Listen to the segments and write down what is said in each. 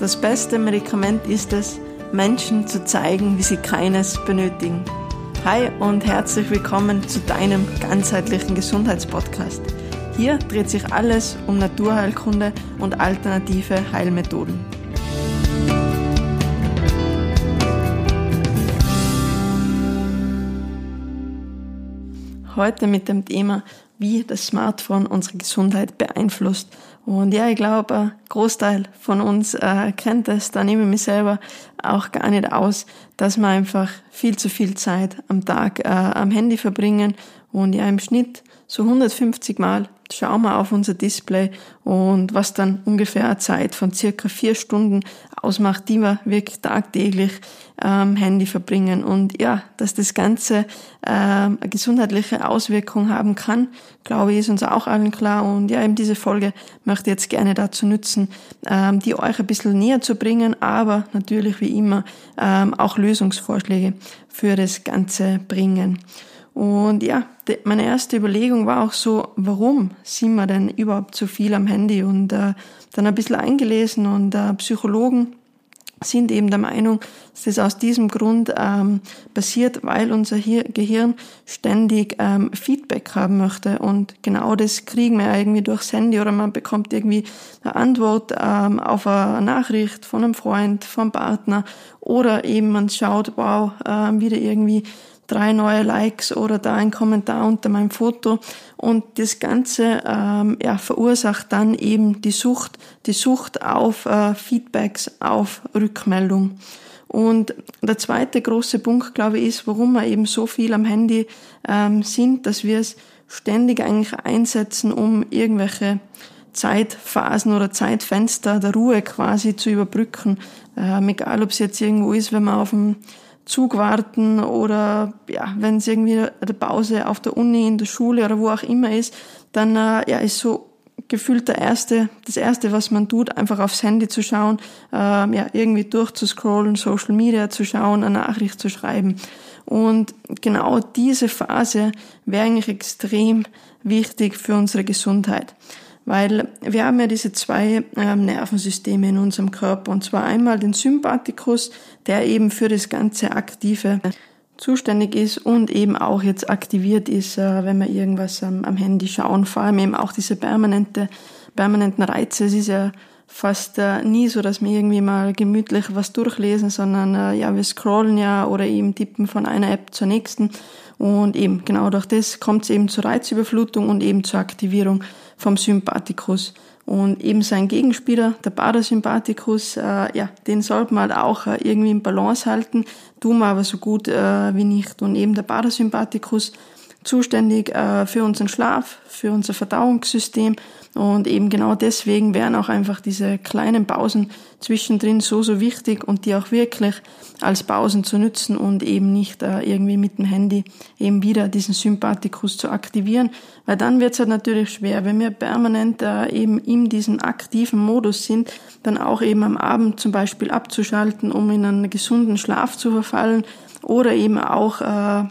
Das beste Medikament ist es, Menschen zu zeigen, wie sie keines benötigen. Hi und herzlich willkommen zu deinem ganzheitlichen Gesundheitspodcast. Hier dreht sich alles um Naturheilkunde und alternative Heilmethoden. Heute mit dem Thema, wie das Smartphone unsere Gesundheit beeinflusst und ja, ich glaube, ein Großteil von uns äh, kennt es, da nehme ich mich selber auch gar nicht aus, dass wir einfach viel zu viel Zeit am Tag äh, am Handy verbringen. Und ja im Schnitt so 150 Mal schauen wir auf unser Display und was dann ungefähr eine Zeit von circa vier Stunden ausmacht, die wir wirklich tagtäglich am ähm, Handy verbringen. Und ja, dass das Ganze ähm, eine gesundheitliche Auswirkung haben kann, glaube ich, ist uns auch allen klar. Und ja, eben diese Folge möchte ich jetzt gerne dazu nutzen, ähm, die euch ein bisschen näher zu bringen, aber natürlich wie immer ähm, auch Lösungsvorschläge für das Ganze bringen. Und ja, meine erste Überlegung war auch so, warum sind wir denn überhaupt so viel am Handy? Und äh, dann ein bisschen eingelesen und äh, Psychologen sind eben der Meinung, dass das aus diesem Grund ähm, passiert, weil unser Gehirn ständig ähm, Feedback haben möchte. Und genau das kriegen wir irgendwie durchs Handy oder man bekommt irgendwie eine Antwort ähm, auf eine Nachricht von einem Freund, vom Partner oder eben man schaut, wow, äh, wieder irgendwie drei neue Likes oder da ein Kommentar unter meinem Foto. Und das Ganze ähm, ja, verursacht dann eben die Sucht, die Sucht auf äh, Feedbacks, auf Rückmeldung. Und der zweite große Punkt, glaube ich, ist, warum wir eben so viel am Handy ähm, sind, dass wir es ständig eigentlich einsetzen, um irgendwelche Zeitphasen oder Zeitfenster der Ruhe quasi zu überbrücken. Ähm, egal, ob es jetzt irgendwo ist, wenn man auf dem Zug warten oder ja, wenn es irgendwie eine Pause auf der Uni, in der Schule oder wo auch immer ist, dann äh, ja, ist so gefühlt der erste, das erste, was man tut, einfach aufs Handy zu schauen, äh, ja, irgendwie durchzuscrollen, Social Media zu schauen, eine Nachricht zu schreiben. Und genau diese Phase wäre eigentlich extrem wichtig für unsere Gesundheit. Weil wir haben ja diese zwei ähm, Nervensysteme in unserem Körper. Und zwar einmal den Sympathikus, der eben für das ganze Aktive zuständig ist und eben auch jetzt aktiviert ist, äh, wenn wir irgendwas am, Handy schauen. Vor allem eben auch diese permanente, permanenten Reize. Es ist ja fast äh, nie so, dass wir irgendwie mal gemütlich was durchlesen, sondern äh, ja, wir scrollen ja oder eben tippen von einer App zur nächsten. Und eben genau durch das kommt es eben zur Reizüberflutung und eben zur Aktivierung vom Sympathikus. Und eben sein Gegenspieler, der Parasympathikus, äh, ja, den sollte man halt auch äh, irgendwie im Balance halten, tun wir aber so gut äh, wie nicht. Und eben der Parasympathikus zuständig äh, für unseren Schlaf, für unser Verdauungssystem. Und eben genau deswegen wären auch einfach diese kleinen Pausen zwischendrin so, so wichtig und die auch wirklich als Pausen zu nutzen und eben nicht äh, irgendwie mit dem Handy eben wieder diesen Sympathikus zu aktivieren, weil dann wird es halt natürlich schwer, wenn wir permanent äh, eben in diesem aktiven Modus sind, dann auch eben am Abend zum Beispiel abzuschalten, um in einen gesunden Schlaf zu verfallen oder eben auch äh,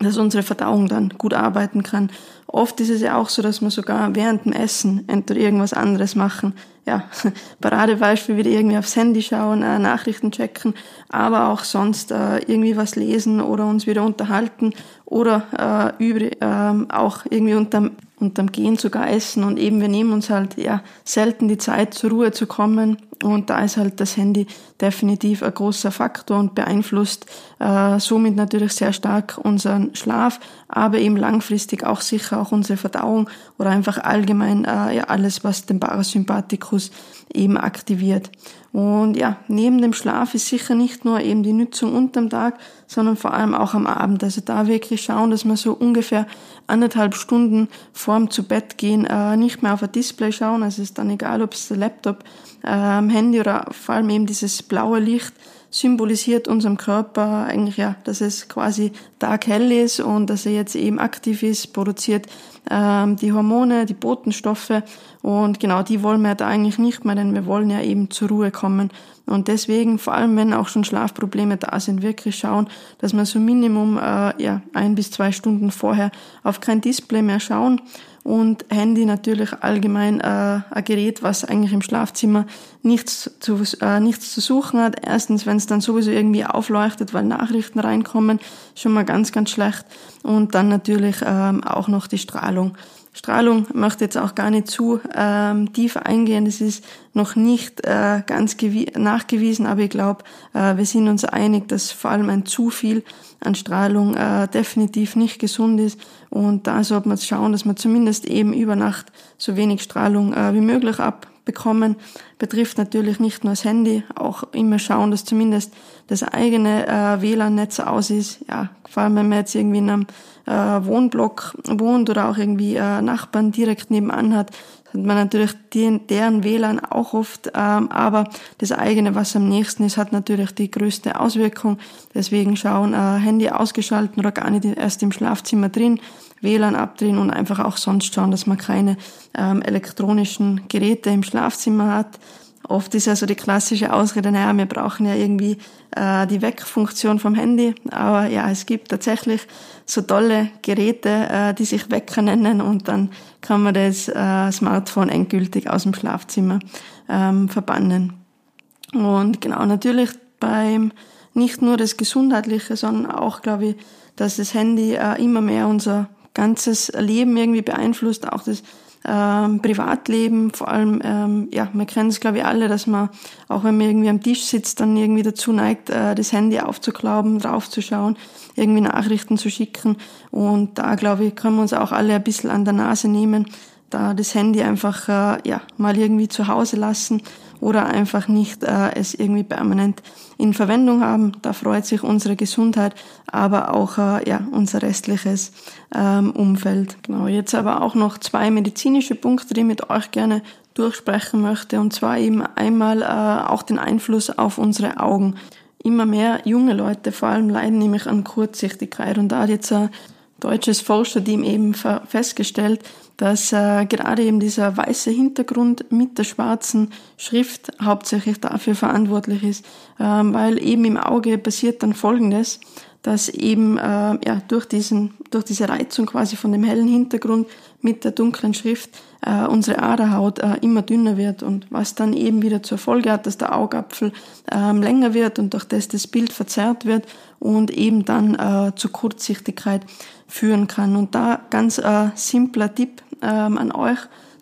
dass unsere Verdauung dann gut arbeiten kann. Oft ist es ja auch so, dass wir sogar während dem Essen entweder irgendwas anderes machen. Ja, Paradebeispiel wieder irgendwie aufs Handy schauen, äh, Nachrichten checken, aber auch sonst äh, irgendwie was lesen oder uns wieder unterhalten oder äh, über, äh, auch irgendwie unterm, unterm Gehen sogar essen und eben wir nehmen uns halt ja selten die Zeit zur Ruhe zu kommen und da ist halt das Handy definitiv ein großer Faktor und beeinflusst äh, somit natürlich sehr stark unseren Schlaf, aber eben langfristig auch sicher auch unsere Verdauung oder einfach allgemein äh, ja alles, was den Parasympathikus eben aktiviert. Und ja, neben dem Schlaf ist sicher nicht nur eben die Nutzung unterm Tag, sondern vor allem auch am Abend. Also da wirklich schauen, dass wir so ungefähr anderthalb Stunden vorm zu Bett gehen äh, nicht mehr auf ein Display schauen. Also es ist dann egal, ob es Laptop, äh, Handy oder vor allem eben dieses blaue Licht symbolisiert unserem Körper eigentlich ja, dass es quasi taghell ist und dass er jetzt eben aktiv ist, produziert ähm, die Hormone, die Botenstoffe und genau die wollen wir da eigentlich nicht mehr, denn wir wollen ja eben zur Ruhe kommen. Und deswegen vor allem, wenn auch schon Schlafprobleme da sind, wirklich schauen, dass wir so Minimum äh, ja ein bis zwei Stunden vorher auf kein Display mehr schauen und Handy natürlich allgemein äh, ein Gerät, was eigentlich im Schlafzimmer nichts zu, äh, nichts zu suchen hat. Erstens, wenn es dann sowieso irgendwie aufleuchtet, weil Nachrichten reinkommen, schon mal ganz, ganz schlecht. Und dann natürlich ähm, auch noch die Strahlung. Strahlung möchte jetzt auch gar nicht zu ähm, tief eingehen. Das ist noch nicht äh, ganz nachgewiesen, aber ich glaube, äh, wir sind uns einig, dass vor allem ein zu viel an Strahlung äh, definitiv nicht gesund ist. Und da sollte man schauen, dass man zumindest eben über Nacht so wenig Strahlung äh, wie möglich abbekommen. Betrifft natürlich nicht nur das Handy, auch immer schauen, dass zumindest das eigene äh, WLAN-Netz aus ist. Ja, vor allem wenn man jetzt irgendwie in einem äh, Wohnblock wohnt oder auch irgendwie äh, Nachbarn direkt nebenan hat, hat man natürlich die, deren WLAN auch oft, ähm, aber das eigene, was am nächsten ist, hat natürlich die größte Auswirkung. Deswegen schauen, äh, Handy ausgeschalten oder gar nicht erst im Schlafzimmer drin, WLAN abdrehen und einfach auch sonst schauen, dass man keine ähm, elektronischen Geräte im Schlafzimmer hat. Oft ist ja so die klassische Ausrede, naja, wir brauchen ja irgendwie äh, die Weckfunktion vom Handy. Aber ja, es gibt tatsächlich so tolle Geräte, äh, die sich Wecker nennen und dann kann man das äh, Smartphone endgültig aus dem Schlafzimmer ähm, verbannen. Und genau, natürlich beim nicht nur das Gesundheitliche, sondern auch, glaube ich, dass das Handy äh, immer mehr unser ganzes Leben irgendwie beeinflusst, auch das ähm, Privatleben, vor allem, ähm, ja, wir kennen es glaube ich alle, dass man, auch wenn man irgendwie am Tisch sitzt, dann irgendwie dazu neigt, äh, das Handy aufzuklauben, draufzuschauen, irgendwie Nachrichten zu schicken. Und da glaube ich, können wir uns auch alle ein bisschen an der Nase nehmen, da das Handy einfach, äh, ja, mal irgendwie zu Hause lassen oder einfach nicht äh, es irgendwie permanent in Verwendung haben. Da freut sich unsere Gesundheit, aber auch äh, ja, unser restliches ähm, Umfeld. Genau, jetzt aber auch noch zwei medizinische Punkte, die ich mit euch gerne durchsprechen möchte. Und zwar eben einmal äh, auch den Einfluss auf unsere Augen. Immer mehr junge Leute vor allem leiden nämlich an Kurzsichtigkeit. Und da hat jetzt ein deutsches Forscherteam eben festgestellt, dass äh, gerade eben dieser weiße Hintergrund mit der schwarzen Schrift hauptsächlich dafür verantwortlich ist, ähm, weil eben im Auge passiert dann Folgendes, dass eben äh, ja durch diesen durch diese Reizung quasi von dem hellen Hintergrund mit der dunklen Schrift äh, unsere Aderhaut äh, immer dünner wird und was dann eben wieder zur Folge hat, dass der Augapfel äh, länger wird und durch das das Bild verzerrt wird und eben dann äh, zu Kurzsichtigkeit führen kann. Und da ganz äh, simpler Tipp, ähm, an euch.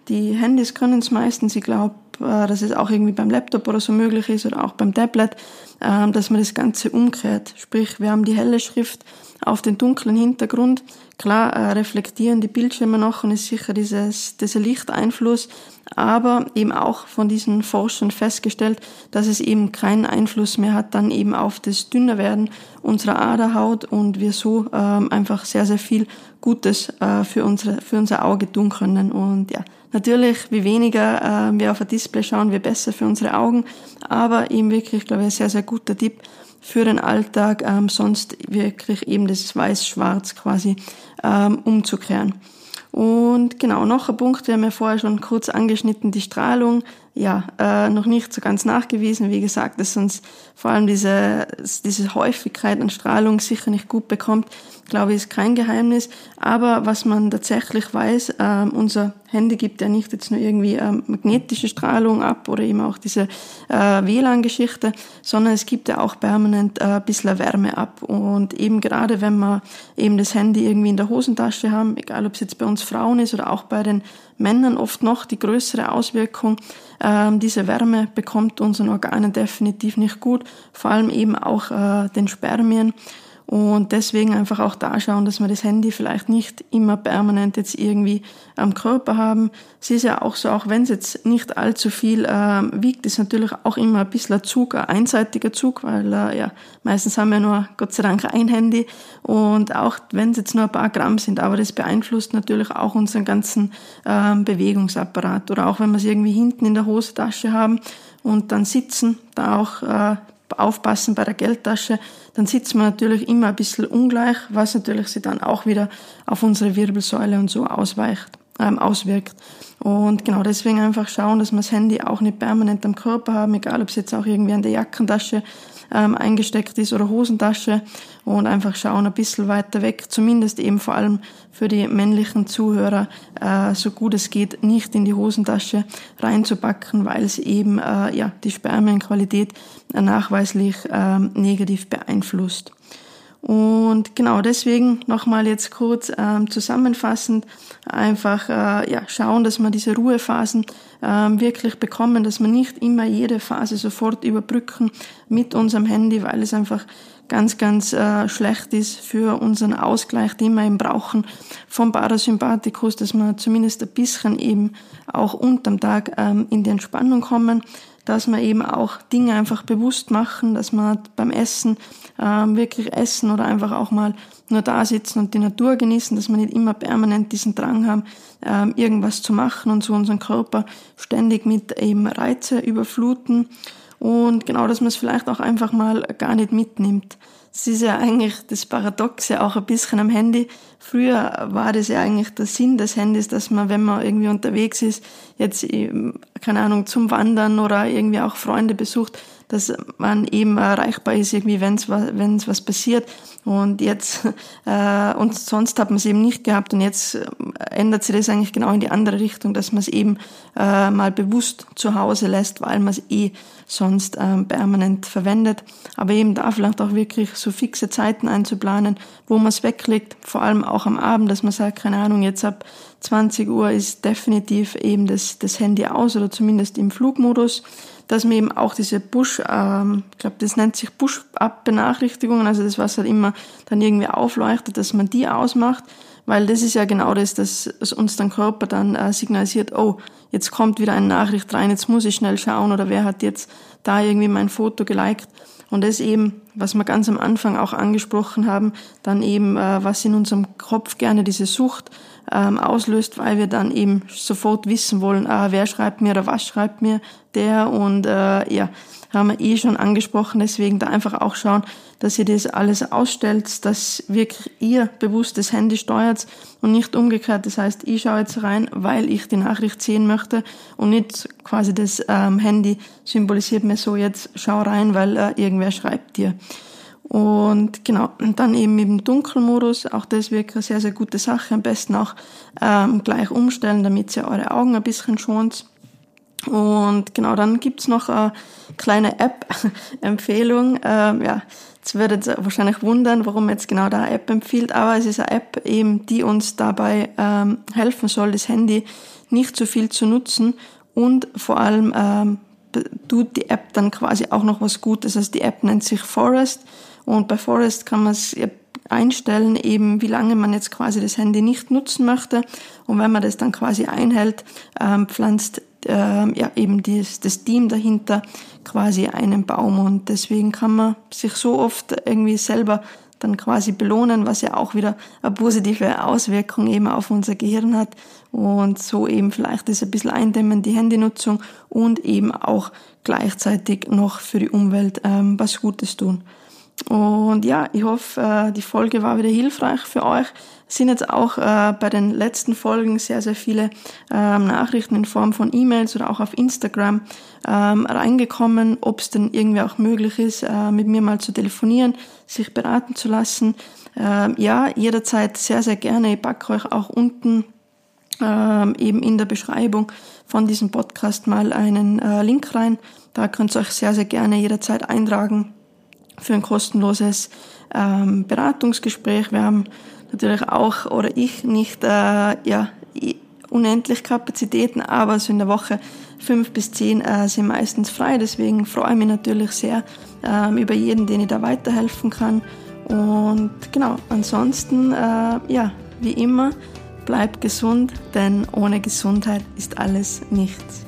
Die Handys können es meistens. Ich glaube, äh, dass es auch irgendwie beim Laptop oder so möglich ist oder auch beim Tablet, äh, dass man das Ganze umkehrt. Sprich, wir haben die helle Schrift auf den dunklen Hintergrund. Klar äh, reflektieren die Bildschirme noch und ist sicher dieses, dieser Lichteinfluss, aber eben auch von diesen Forschern festgestellt, dass es eben keinen Einfluss mehr hat dann eben auf das Dünnerwerden unserer Aderhaut. Und wir so ähm, einfach sehr, sehr viel Gutes äh, für, unsere, für unser Auge tun können. Und ja, natürlich, wie weniger äh, wir auf ein Display schauen, wie besser für unsere Augen, aber eben wirklich, glaube ich, ein sehr, sehr guter Tipp für den Alltag, ähm, sonst wirklich eben das Weiß-Schwarz quasi ähm, umzukehren. Und genau, noch ein Punkt, wir haben ja vorher schon kurz angeschnitten, die Strahlung ja, äh, noch nicht so ganz nachgewiesen. Wie gesagt, dass uns vor allem diese, diese Häufigkeit an Strahlung sicher nicht gut bekommt, glaube ich, ist kein Geheimnis. Aber was man tatsächlich weiß, äh, unser Handy gibt ja nicht jetzt nur irgendwie äh, magnetische Strahlung ab oder eben auch diese äh, WLAN-Geschichte, sondern es gibt ja auch permanent äh, ein bisschen Wärme ab. Und eben gerade wenn wir eben das Handy irgendwie in der Hosentasche haben, egal ob es jetzt bei uns Frauen ist oder auch bei den Männern oft noch die größere Auswirkung. Ähm, diese Wärme bekommt unseren Organen definitiv nicht gut, vor allem eben auch äh, den Spermien. Und deswegen einfach auch da schauen, dass wir das Handy vielleicht nicht immer permanent jetzt irgendwie am Körper haben. Es ist ja auch so, auch wenn es jetzt nicht allzu viel äh, wiegt, ist natürlich auch immer ein bisschen ein Zug, ein einseitiger Zug, weil äh, ja, meistens haben wir nur Gott sei Dank ein Handy und auch wenn es jetzt nur ein paar Gramm sind, aber das beeinflusst natürlich auch unseren ganzen äh, Bewegungsapparat. Oder auch wenn wir es irgendwie hinten in der Hosentasche haben und dann sitzen, da auch äh, aufpassen bei der Geldtasche, dann sitzt man natürlich immer ein bisschen ungleich, was natürlich sie dann auch wieder auf unsere Wirbelsäule und so ausweicht. ähm, auswirkt. Und genau deswegen einfach schauen, dass wir das Handy auch nicht permanent am Körper haben, egal ob es jetzt auch irgendwie an der Jackentasche ähm, eingesteckt ist oder Hosentasche und einfach schauen ein bisschen weiter weg, zumindest eben vor allem für die männlichen Zuhörer, äh, so gut es geht, nicht in die Hosentasche reinzupacken, weil es eben äh, ja, die Spermienqualität nachweislich äh, negativ beeinflusst. Und genau deswegen nochmal jetzt kurz ähm, zusammenfassend einfach äh, ja, schauen, dass wir diese Ruhephasen ähm, wirklich bekommen, dass wir nicht immer jede Phase sofort überbrücken mit unserem Handy, weil es einfach ganz, ganz äh, schlecht ist für unseren Ausgleich, den wir eben brauchen vom Parasympathikus, dass wir zumindest ein bisschen eben auch unterm Tag ähm, in die Entspannung kommen, dass wir eben auch Dinge einfach bewusst machen, dass wir beim Essen ähm, wirklich essen oder einfach auch mal nur da sitzen und die Natur genießen, dass wir nicht immer permanent diesen Drang haben, ähm, irgendwas zu machen und so unseren Körper ständig mit eben Reize überfluten und genau, dass man es vielleicht auch einfach mal gar nicht mitnimmt. Es ist ja eigentlich das Paradoxe auch ein bisschen am Handy. Früher war das ja eigentlich der Sinn des Handys, dass man, wenn man irgendwie unterwegs ist, jetzt, keine Ahnung, zum Wandern oder irgendwie auch Freunde besucht, dass man eben erreichbar ist, irgendwie, wenn es wenn's was passiert. Und jetzt, äh, und sonst hat man es eben nicht gehabt. Und jetzt äh, ändert sich das eigentlich genau in die andere Richtung, dass man es eben äh, mal bewusst zu Hause lässt, weil man es eh sonst ähm, permanent verwendet. Aber eben da vielleicht auch wirklich so fixe Zeiten einzuplanen, wo man es weglegt, vor allem auch am Abend, dass man sagt, keine Ahnung, jetzt ab 20 Uhr ist definitiv eben das, das Handy aus oder zumindest im Flugmodus dass man eben auch diese Push, ähm, ich glaube, das nennt sich Push-Up-Benachrichtigungen, also das, was halt immer dann irgendwie aufleuchtet, dass man die ausmacht, weil das ist ja genau das, dass uns dein Körper dann äh, signalisiert, oh, jetzt kommt wieder eine Nachricht rein, jetzt muss ich schnell schauen oder wer hat jetzt da irgendwie mein Foto geliked. Und das eben, was wir ganz am Anfang auch angesprochen haben, dann eben, äh, was in unserem Kopf gerne diese Sucht ähm, auslöst, weil wir dann eben sofort wissen wollen, ah, wer schreibt mir oder was schreibt mir der und äh, ja, haben wir eh schon angesprochen, deswegen da einfach auch schauen, dass ihr das alles ausstellt, dass wirklich ihr bewusst das Handy steuert und nicht umgekehrt. Das heißt, ich schaue jetzt rein, weil ich die Nachricht sehen möchte und nicht quasi das ähm, Handy symbolisiert mir so, jetzt schau rein, weil äh, irgendwer schreibt dir. Und genau, und dann eben im Dunkelmodus, auch das wirklich eine sehr, sehr gute Sache. Am besten auch ähm, gleich umstellen, damit ihr eure Augen ein bisschen schont. Und genau, dann gibt's noch eine kleine App-Empfehlung. Ähm, ja, jetzt werdet ihr wahrscheinlich wundern, warum jetzt genau da App empfiehlt, aber es ist eine App eben, die uns dabei ähm, helfen soll, das Handy nicht zu viel zu nutzen und vor allem ähm, tut die App dann quasi auch noch was Gutes. Also die App nennt sich Forest und bei Forest kann man es einstellen, eben wie lange man jetzt quasi das Handy nicht nutzen möchte. Und wenn man das dann quasi einhält, ähm, pflanzt ähm, ja eben das, das Team dahinter quasi einen Baum. Und deswegen kann man sich so oft irgendwie selber dann quasi belohnen, was ja auch wieder eine positive Auswirkung eben auf unser Gehirn hat und so eben vielleicht das ein bisschen eindämmen, die Handynutzung und eben auch gleichzeitig noch für die Umwelt ähm, was Gutes tun. Und ja, ich hoffe, äh, die Folge war wieder hilfreich für euch. Es sind jetzt auch äh, bei den letzten Folgen sehr, sehr viele ähm, Nachrichten in Form von E-Mails oder auch auf Instagram ähm, reingekommen, ob es denn irgendwie auch möglich ist, äh, mit mir mal zu telefonieren, sich beraten zu lassen. Ähm, ja, jederzeit sehr, sehr gerne. Ich packe euch auch unten eben in der Beschreibung von diesem Podcast mal einen Link rein. Da könnt ihr euch sehr, sehr gerne jederzeit eintragen für ein kostenloses ähm, Beratungsgespräch. Wir haben natürlich auch, oder ich nicht, äh, ja, unendlich Kapazitäten, aber so in der Woche fünf bis zehn äh, sind meistens frei. Deswegen freue ich mich natürlich sehr ähm, über jeden, den ich da weiterhelfen kann. Und genau, ansonsten, äh, ja, wie immer, bleibt gesund, denn ohne Gesundheit ist alles nichts.